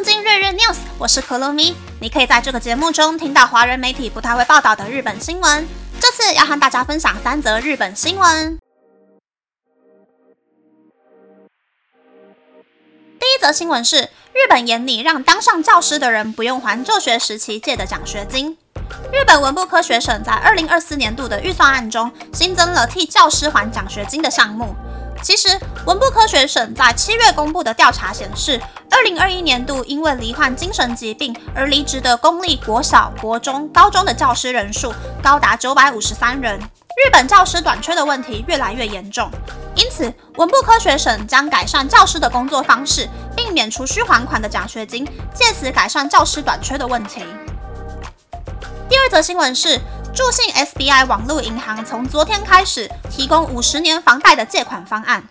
东京日日 news，我是可露咪。你可以在这个节目中听到华人媒体不太会报道的日本新闻。这次要和大家分享三则日本新闻。第一则新闻是，日本严拟让当上教师的人不用还就学时期借的奖学金。日本文部科学省在二零二四年度的预算案中新增了替教师还奖学金的项目。其实，文部科学省在七月公布的调查显示，二零二一年度因为罹患精神疾病而离职的公立国小、国中、高中的教师人数高达九百五十三人。日本教师短缺的问题越来越严重，因此文部科学省将改善教师的工作方式，并免除需还款的奖学金，借此改善教师短缺的问题。第二则新闻是。助信 SBI 网络银行从昨天开始提供五十年房贷的借款方案。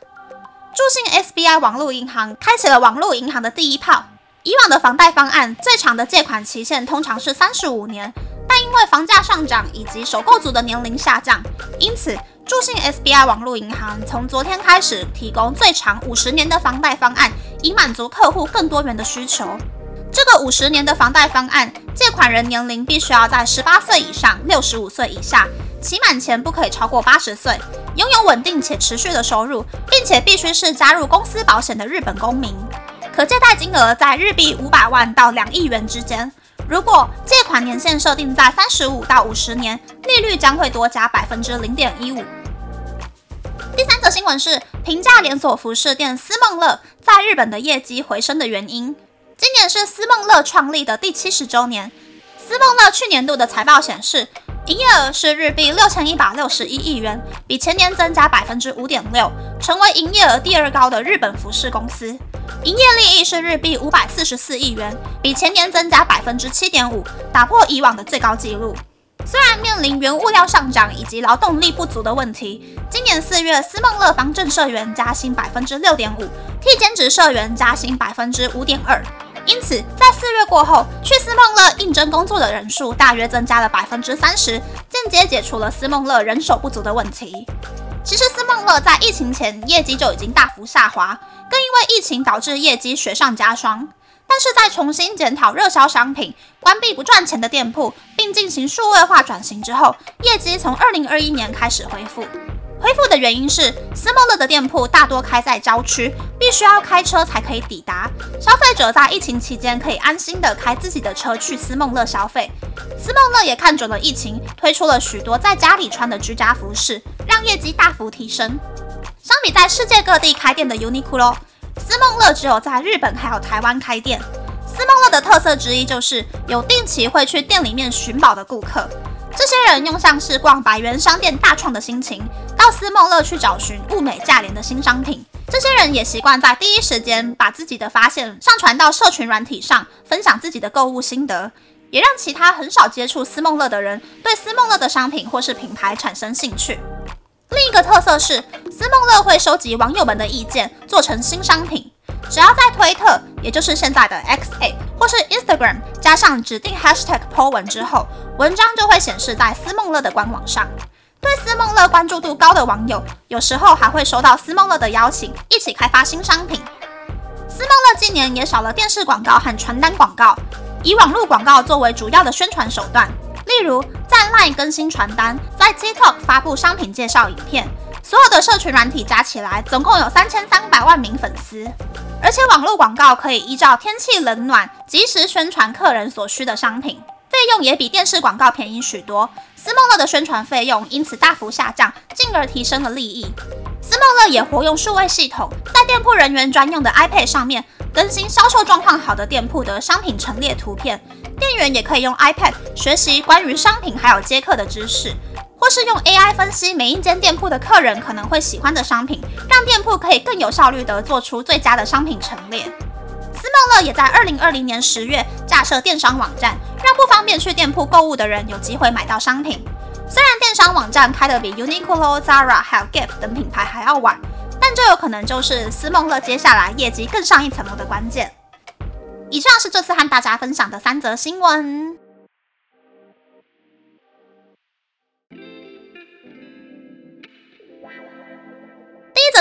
助信 SBI 网络银行开启了网络银行的第一炮。以往的房贷方案最长的借款期限通常是三十五年，但因为房价上涨以及首购族的年龄下降，因此助信 SBI 网络银行从昨天开始提供最长五十年的房贷方案，以满足客户更多元的需求。这个五十年的房贷方案，借款人年龄必须要在十八岁以上、六十五岁以下，期满前不可以超过八十岁，拥有稳定且持续的收入，并且必须是加入公司保险的日本公民。可借贷金额在日币五百万到两亿元之间。如果借款年限设定在三十五到五十年，利率将会多加百分之零点一五。第三则新闻是平价连锁服饰店思梦乐在日本的业绩回升的原因。今年是思梦乐创立的第七十周年。思梦乐去年度的财报显示，营业额是日币六千一百六十一亿元，比前年增加百分之五点六，成为营业额第二高的日本服饰公司。营业利益是日币五百四十四亿元，比前年增加百分之七点五，打破以往的最高纪录。虽然面临原物料上涨以及劳动力不足的问题，今年四月思梦乐方正社员加薪百分之六点五，替兼职社员加薪百分之五点二。因此，在四月过后，去思梦乐应征工作的人数大约增加了百分之三十，间接解除了思梦乐人手不足的问题。其实，思梦乐在疫情前业绩就已经大幅下滑，更因为疫情导致业绩雪上加霜。但是在重新检讨热销商品、关闭不赚钱的店铺，并进行数位化转型之后，业绩从二零二一年开始恢复。恢复的原因是，思梦乐的店铺大多开在郊区，必须要开车才可以抵达。消费者在疫情期间可以安心的开自己的车去思梦乐消费。思梦乐也看准了疫情，推出了许多在家里穿的居家服饰，让业绩大幅提升。相比在世界各地开店的 Uniqlo，思梦乐只有在日本还有台湾开店。思梦乐的特色之一就是有定期会去店里面寻宝的顾客。这些人用像是逛百元商店大创的心情，到思梦乐去找寻物美价廉的新商品。这些人也习惯在第一时间把自己的发现上传到社群软体上，分享自己的购物心得，也让其他很少接触思梦乐的人对思梦乐的商品或是品牌产生兴趣。另一个特色是，思梦乐会收集网友们的意见，做成新商品。只要在推特，也就是现在的 X A 或是 Instagram，加上指定 Hashtag po 文之后，文章就会显示在思梦乐的官网上。对思梦乐关注度高的网友，有时候还会收到思梦乐的邀请，一起开发新商品。思梦乐今年也少了电视广告和传单广告，以网络广告作为主要的宣传手段。例如，在 LINE 更新传单，在 TikTok 发布商品介绍影片。所有的社群软体加起来，总共有三千三百万名粉丝。而且网络广告可以依照天气冷暖，及时宣传客人所需的商品，费用也比电视广告便宜许多。思梦乐的宣传费用因此大幅下降，进而提升了利益。思梦乐也活用数位系统，在店铺人员专用的 iPad 上面更新销售状况好的店铺的商品陈列图片，店员也可以用 iPad 学习关于商品还有接客的知识。或是用 AI 分析每一间店铺的客人可能会喜欢的商品，让店铺可以更有效率地做出最佳的商品陈列。思梦乐也在二零二零年十月架设电商网站，让不方便去店铺购物的人有机会买到商品。虽然电商网站开得比 Uniqlo、Zara 还有 Gap 等品牌还要晚，但这有可能就是思梦乐接下来业绩更上一层楼的关键。以上是这次和大家分享的三则新闻。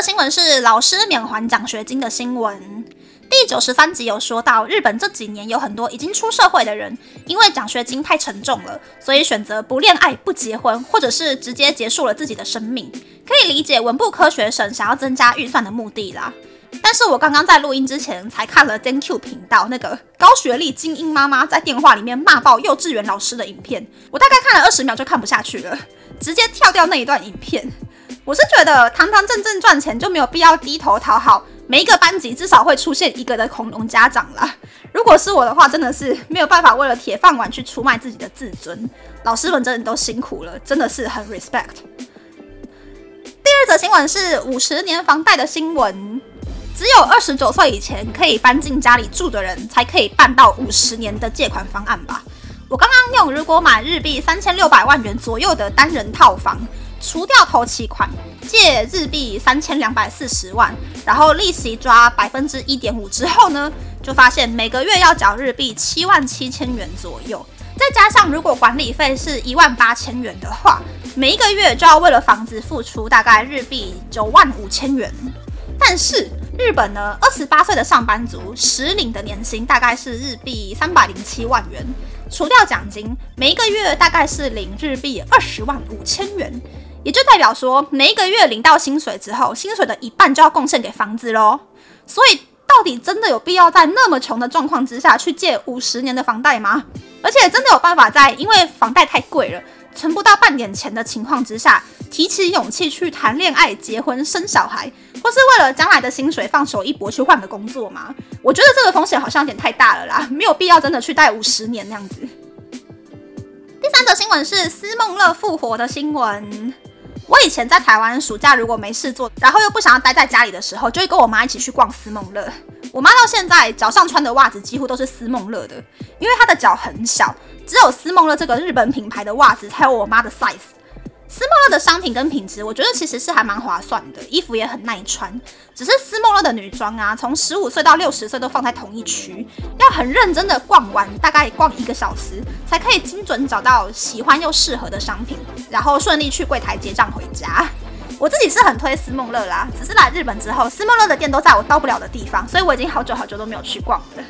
新闻是老师免还奖学金的新闻。第九十三集有说到，日本这几年有很多已经出社会的人，因为奖学金太沉重了，所以选择不恋爱、不结婚，或者是直接结束了自己的生命。可以理解文部科学省想要增加预算的目的啦。但是我刚刚在录音之前才看了 Thank You 频道那个高学历精英妈妈在电话里面骂爆幼稚园老师的影片，我大概看了二十秒就看不下去了，直接跳掉那一段影片。我是觉得堂堂正正赚钱就没有必要低头讨好。每一个班级至少会出现一个的恐龙家长啦。如果是我的话，真的是没有办法为了铁饭碗去出卖自己的自尊。老师们真的都辛苦了，真的是很 respect。第二则新闻是五十年房贷的新闻，只有二十九岁以前可以搬进家里住的人才可以办到五十年的借款方案吧？我刚刚用，如果买日币三千六百万元左右的单人套房。除掉头期款，借日币三千两百四十万，然后利息抓百分之一点五之后呢，就发现每个月要缴日币七万七千元左右，再加上如果管理费是一万八千元的话，每一个月就要为了房子付出大概日币九万五千元。但是日本呢，二十八岁的上班族实领的年薪大概是日币三百零七万元，除掉奖金，每一个月大概是领日币二十万五千元。也就代表说，每一个月领到薪水之后，薪水的一半就要贡献给房子喽。所以，到底真的有必要在那么穷的状况之下去借五十年的房贷吗？而且，真的有办法在因为房贷太贵了，存不到半点钱的情况之下，提起勇气去谈恋爱、结婚、生小孩，或是为了将来的薪水放手一搏去换个工作吗？我觉得这个风险好像有点太大了啦，没有必要真的去贷五十年那样子。第三则新闻是思梦乐复活的新闻。我以前在台湾暑假如果没事做，然后又不想要待在家里的时候，就会跟我妈一起去逛思梦乐。我妈到现在脚上穿的袜子几乎都是思梦乐的，因为她的脚很小，只有思梦乐这个日本品牌的袜子才有我妈的 size。思梦乐的商品跟品质，我觉得其实是还蛮划算的，衣服也很耐穿。只是思梦乐的女装啊，从十五岁到六十岁都放在同一区，要很认真的逛完，大概逛一个小时，才可以精准找到喜欢又适合的商品，然后顺利去柜台结账回家。我自己是很推思梦乐啦，只是来日本之后，思梦乐的店都在我到不了的地方，所以我已经好久好久都没有去逛了。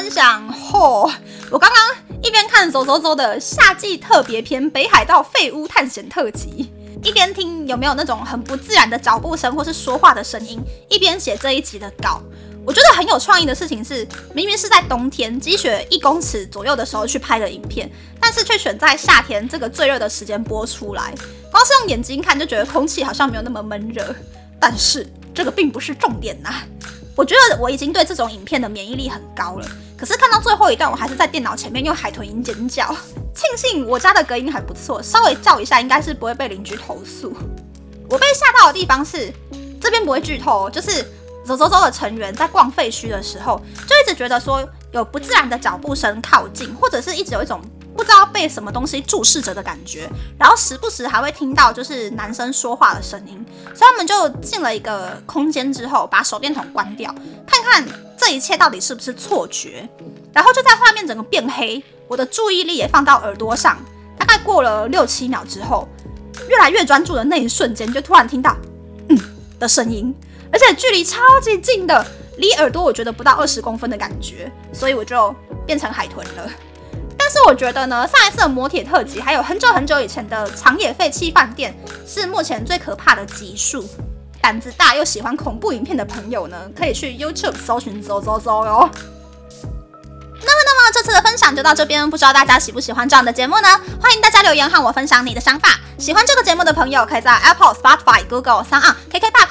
分享嚯！我刚刚一边看走走走的夏季特别篇《北海道废屋探险特辑》，一边听有没有那种很不自然的脚步声或是说话的声音，一边写这一集的稿。我觉得很有创意的事情是，明明是在冬天积雪一公尺左右的时候去拍的影片，但是却选在夏天这个最热的时间播出来。光是用眼睛看就觉得空气好像没有那么闷热，但是这个并不是重点呐。我觉得我已经对这种影片的免疫力很高了。可是看到最后一段，我还是在电脑前面用海豚音尖叫。庆幸我家的隔音还不错，稍微叫一下应该是不会被邻居投诉。我被吓到的地方是，这边不会剧透，就是走走走的成员在逛废墟的时候，就一直觉得说有不自然的脚步声靠近，或者是一直有一种不知道被什么东西注视着的感觉，然后时不时还会听到就是男生说话的声音。所以他们就进了一个空间之后，把手电筒关掉，看看。这一切到底是不是错觉？然后就在画面整个变黑，我的注意力也放到耳朵上。大概过了六七秒之后，越来越专注的那一瞬间，就突然听到“嗯”的声音，而且距离超级近的，离耳朵我觉得不到二十公分的感觉，所以我就变成海豚了。但是我觉得呢，上一次的磨铁特辑，还有很久很久以前的长野废弃饭店，是目前最可怕的集数。胆子大又喜欢恐怖影片的朋友呢，可以去 YouTube 搜寻“走走走”哟。那么，那么这次的分享就到这边，不知道大家喜不喜欢这样的节目呢？欢迎大家留言和我分享你的想法。喜欢这个节目的朋友，可以在 Apple、Spotify、Google、三 on、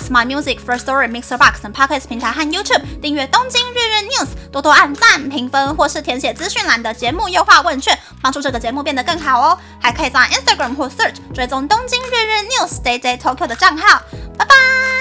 My Music、First Story、Mixer Box 等 Podcast 平台和 YouTube 订阅《东京日日 News》，多多按赞、评分，或是填写资讯栏的节目优化问卷，帮助这个节目变得更好哦。还可以在 Instagram 或 Search 追踪《东京日日 News》Day Day Tokyo 的账号。拜拜。